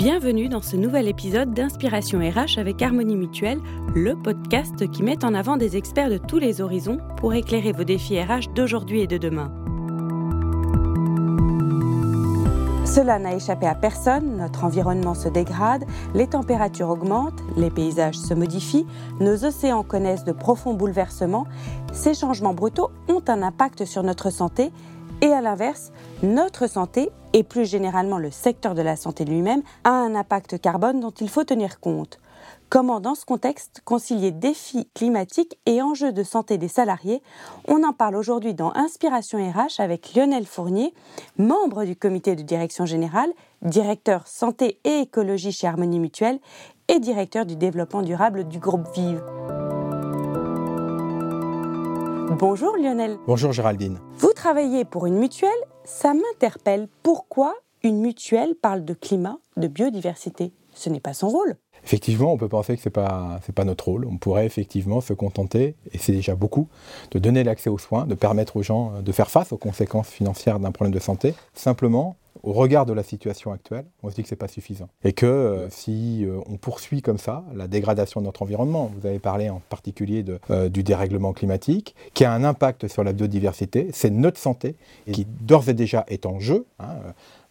Bienvenue dans ce nouvel épisode d'Inspiration RH avec Harmonie Mutuelle, le podcast qui met en avant des experts de tous les horizons pour éclairer vos défis RH d'aujourd'hui et de demain. Cela n'a échappé à personne, notre environnement se dégrade, les températures augmentent, les paysages se modifient, nos océans connaissent de profonds bouleversements. Ces changements brutaux ont un impact sur notre santé et à l'inverse, notre santé et plus généralement le secteur de la santé lui-même a un impact carbone dont il faut tenir compte. Comment, dans ce contexte, concilier défis climatiques et enjeux de santé des salariés? On en parle aujourd'hui dans Inspiration RH avec Lionel Fournier, membre du comité de direction générale, directeur santé et écologie chez Harmonie Mutuelle et directeur du développement durable du groupe Vive. Bonjour Lionel. Bonjour Géraldine. Vous travaillez pour une mutuelle, ça m'interpelle. Pourquoi une mutuelle parle de climat, de biodiversité? Ce n'est pas son rôle. Effectivement, on peut penser que ce n'est pas, pas notre rôle. On pourrait effectivement se contenter, et c'est déjà beaucoup, de donner l'accès aux soins, de permettre aux gens de faire face aux conséquences financières d'un problème de santé, simplement au regard de la situation actuelle, on se dit que ce n'est pas suffisant. Et que euh, si euh, on poursuit comme ça la dégradation de notre environnement, vous avez parlé en particulier de, euh, du dérèglement climatique, qui a un impact sur la biodiversité, c'est notre santé qui d'ores et déjà est en jeu. Hein.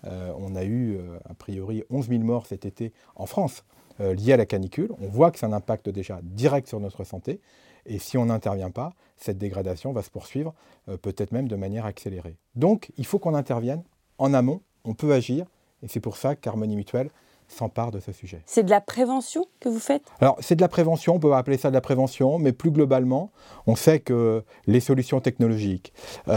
on a eu a priori 11 000 morts cet été en France liés à la canicule. On voit que c'est un impact déjà direct sur notre santé. Et si on n'intervient pas, cette dégradation va se poursuivre, peut-être même de manière accélérée. Donc, il faut qu'on intervienne en amont on peut agir, et c'est pour ça qu'Harmonie Mutuelle s'empare de ce sujet. C'est de la prévention que vous faites? Alors, c'est de la prévention, on peut appeler ça de la prévention, mais plus globalement, on sait que les solutions technologiques, euh,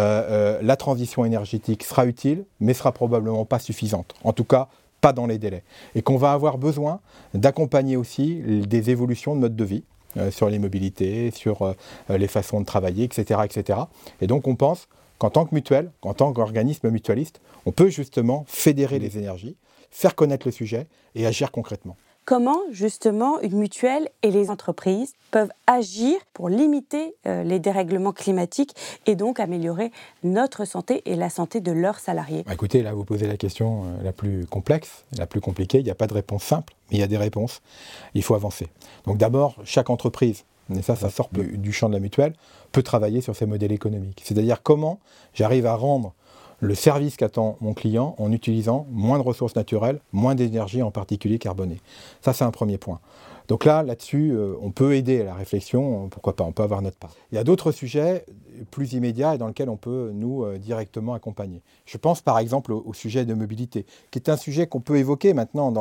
euh, la transition énergétique sera utile, mais sera probablement pas suffisante. En tout cas, pas dans les délais. Et qu'on va avoir besoin d'accompagner aussi des évolutions de mode de vie euh, sur les mobilités, sur les façons de travailler, etc., etc. Et donc, on pense qu'en tant que mutuelle, qu'en tant qu'organisme mutualiste, on peut justement fédérer les énergies, faire connaître le sujet et agir concrètement. Comment justement une mutuelle et les entreprises peuvent agir pour limiter euh, les dérèglements climatiques et donc améliorer notre santé et la santé de leurs salariés? Bah, Écoutez, là vous posez la question euh, la plus complexe, la plus compliquée. Il n'y a pas de réponse simple, mais il y a des réponses. Il faut avancer. Donc d'abord, chaque entreprise et ça, ça sort du champ de la mutuelle, peut travailler sur ces modèles économiques. C'est-à-dire comment j'arrive à rendre le service qu'attend mon client en utilisant moins de ressources naturelles, moins d'énergie, en particulier carbonée. Ça, c'est un premier point. Donc là, là-dessus, euh, on peut aider à la réflexion, pourquoi pas, on peut avoir notre part. Il y a d'autres sujets plus immédiats et dans lesquels on peut, nous, euh, directement accompagner. Je pense par exemple au, sujet de mobilité, qui est un sujet qu'on peut évoquer maintenant.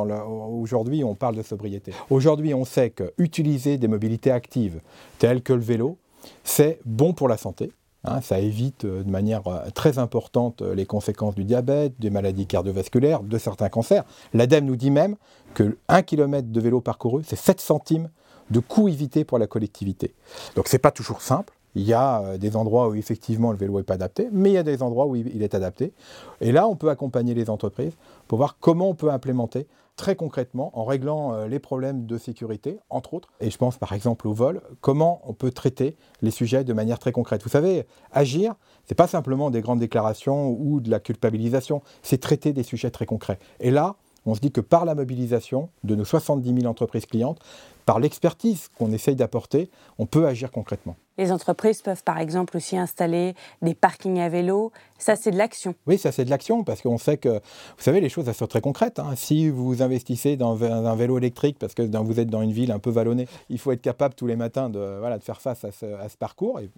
Aujourd'hui, on parle de sobriété. Aujourd'hui, on sait qu'utiliser des mobilités actives, telles que le vélo, c'est bon pour la santé, Hein, ça évite euh, de manière euh, très importante euh, les conséquences du diabète, des maladies cardiovasculaires, de certains cancers. L'ADEME nous dit même que 1 km de vélo parcouru, c'est 7 centimes de coût évité pour la collectivité. Donc ce n'est pas toujours simple. Il y a des endroits où effectivement le vélo n'est pas adapté, mais il y a des endroits où il est adapté. Et là, on peut accompagner les entreprises pour voir comment on peut implémenter très concrètement en réglant euh, les problèmes de sécurité, entre autres. Et je pense par exemple au vol, comment on peut traiter les sujets de manière très concrète. Vous savez, agir, c'est pas simplement des grandes déclarations ou de la culpabilisation, c'est traiter des sujets très concrets. Et là, on se dit que par la mobilisation de nos 70 000 entreprises clientes, par l'expertise qu'on essaye d'apporter, on peut agir concrètement. Les entreprises peuvent par exemple aussi installer des parkings à vélo. Ça, c'est de l'action. Oui, ça, c'est de l'action parce qu'on sait que, vous savez, les choses, elles sont très concrètes. Hein. Si vous investissez dans un vélo électrique parce que vous êtes dans une ville un peu vallonnée, il faut être capable tous les matins de, voilà, de faire face à ce, à ce parcours, et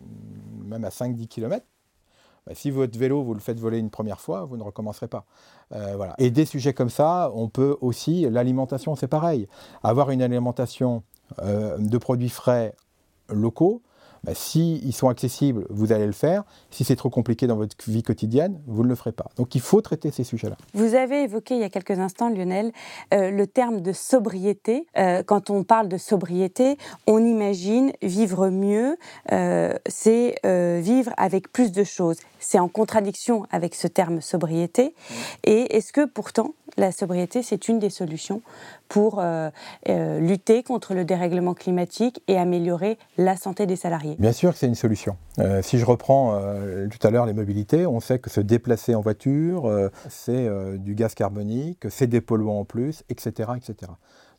même à 5-10 km. Bah, si votre vélo, vous le faites voler une première fois, vous ne recommencerez pas. Euh. Et des sujets comme ça, on peut aussi, l'alimentation, c'est pareil. Avoir une alimentation euh, de produits frais locaux, bah, si ils sont accessibles, vous allez le faire. Si c'est trop compliqué dans votre vie quotidienne, vous ne le ferez pas. Donc il faut traiter ces sujets-là. Vous avez évoqué il y a quelques instants, Lionel, euh, le terme de sobriété. Euh, quand on parle de sobriété, on imagine vivre mieux, euh, c'est vivre avec plus de choses. C'est en contradiction avec ce terme sobriété. Et est-ce que pourtant la sobriété, c'est une des solutions pour lutter contre le dérèglement climatique et améliorer la santé des salariés Bien sûr que c'est une solution. si je reprends tout à l'heure les mobilités, on sait que se déplacer en voiture, c'est du gaz carbonique, c'est des polluants en plus, etc., etc.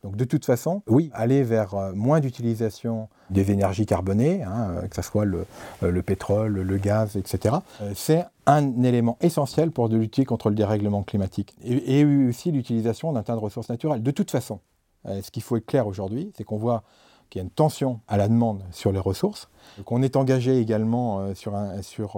Donc de toute façon, oui, aller vers euh, moins d'utilisation des énergies carbonées, hein, euh, que ce soit le, euh, pétrole, le gaz, etc., c'est un élément essentiel pour lutter contre le dérèglement climatique. Et, et aussi l'utilisation d'un tas de ressources naturelles. De toute façon, ce qu'il faut être clair aujourd'hui, c'est qu'on voit qu'il y a une tension à la demande sur les ressources, qu'on est engagé également euh, sur,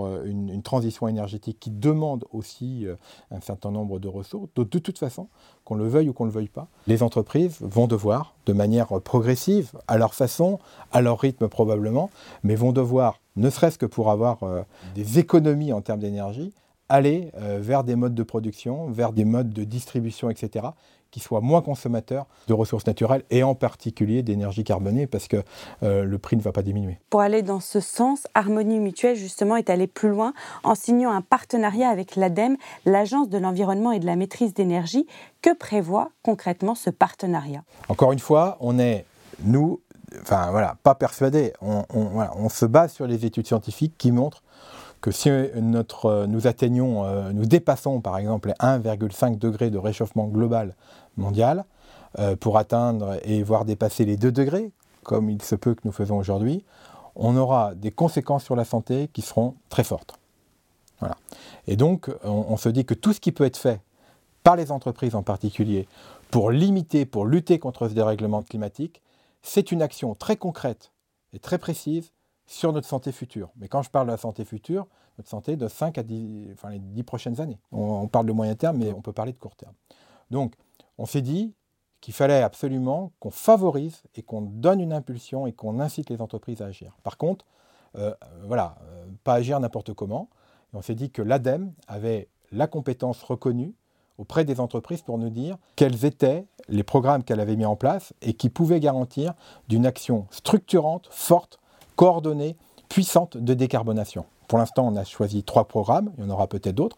euh, une, transition énergétique qui demande aussi euh, un certain nombre de ressources. De, de toute façon, qu'on le veuille ou qu'on ne le veuille pas, les entreprises vont devoir, de manière progressive, à leur façon, à leur rythme probablement, mais vont devoir, ne serait-ce que pour avoir des économies en termes d'énergie, aller vers des modes de production, vers des modes de distribution, etc., qui soient moins consommateurs de ressources naturelles et en particulier d'énergie carbonée parce que euh, le prix ne va pas diminuer. Pour aller dans ce sens, Harmonie Mutuelle justement est allé plus loin en signant un partenariat avec l'ADEME, l'Agence de l'environnement et de la maîtrise d'énergie. Que prévoit concrètement ce partenariat? Encore une fois, on est, nous, enfin voilà, pas persuadés. On, on se base sur les études scientifiques qui montrent que si notre, nous atteignons, euh, nous dépassons par exemple les 1,5 degrés de réchauffement global mondial, euh, pour atteindre et voir dépasser les 2 degrés, comme il se peut que nous faisons aujourd'hui, on aura des conséquences sur la santé qui seront très fortes. Voilà. Et donc, on, se dit que tout ce qui peut être fait par les entreprises en particulier pour limiter, pour lutter contre ce dérèglement climatique, c'est une action très concrète et très précise sur notre santé future. Mais quand je parle de la santé future, notre santé de 5 à 10, enfin les 10 prochaines années. On, parle de moyen terme, mais on peut parler de court terme. Donc, on s'est dit qu'il fallait absolument qu'on favorise et qu'on donne une impulsion et qu'on incite les entreprises à agir. Par contre, euh, voilà, euh, pas agir n'importe comment. on s'est dit que l'ADEME avait la compétence reconnue auprès des entreprises pour nous dire quels étaient les programmes qu'elle avait mis en place et qui pouvaient garantir d'une action structurante, forte, coordonnée, puissante de décarbonation. Pour l'instant, on a choisi trois programmes, il y en aura peut-être d'autres.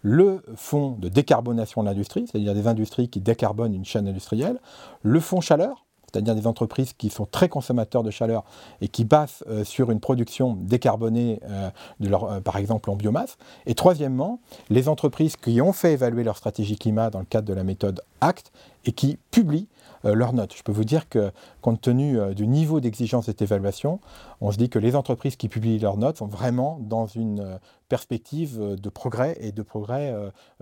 Le fonds de décarbonation de l'industrie, c'est-à-dire des industries qui décarbonent une chaîne industrielle. Le fonds chaleur, c'est-à-dire des entreprises qui sont très consommateurs de chaleur et qui passent euh, sur une production décarbonée, euh, euh, par exemple en biomasse. Et troisièmement, les entreprises qui ont fait évaluer leur stratégie climat dans le cadre de la méthode ACT et qui publient leurs notes. Je peux vous dire que, compte tenu du niveau d'exigence de cette évaluation, on se dit que les entreprises qui publient leurs notes sont vraiment dans une perspective de progrès et de progrès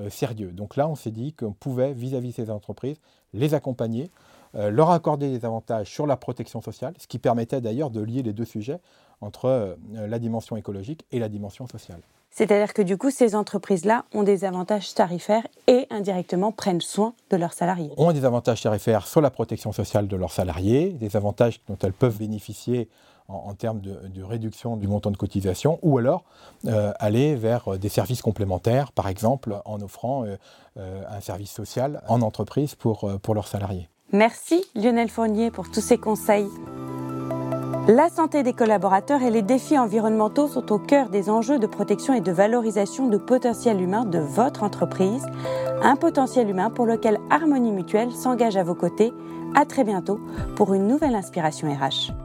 sérieux. Donc là, on s'est dit qu'on pouvait, vis-à-vis -vis de ces entreprises, les accompagner euh, leur accorder des avantages sur la protection sociale, ce qui permettait d'ailleurs de lier les deux sujets entre euh, la dimension écologique et la dimension sociale. C'est-à-dire que du coup, ces entreprises-là ont des avantages tarifaires et indirectement prennent soin de leurs salariés. Ont des avantages tarifaires sur la protection sociale de leurs salariés, des avantages dont elles peuvent bénéficier en, termes de, réduction du montant de cotisation, ou alors euh, aller vers des services complémentaires, par exemple en offrant un service social en entreprise pour, pour leurs salariés. Merci Lionel Fournier pour tous ces conseils. La santé des collaborateurs et les défis environnementaux sont au cœur des enjeux de protection et de valorisation du potentiel humain de votre entreprise. Un potentiel humain pour lequel Harmonie Mutuelle s'engage à vos côtés. À très bientôt pour une nouvelle inspiration RH.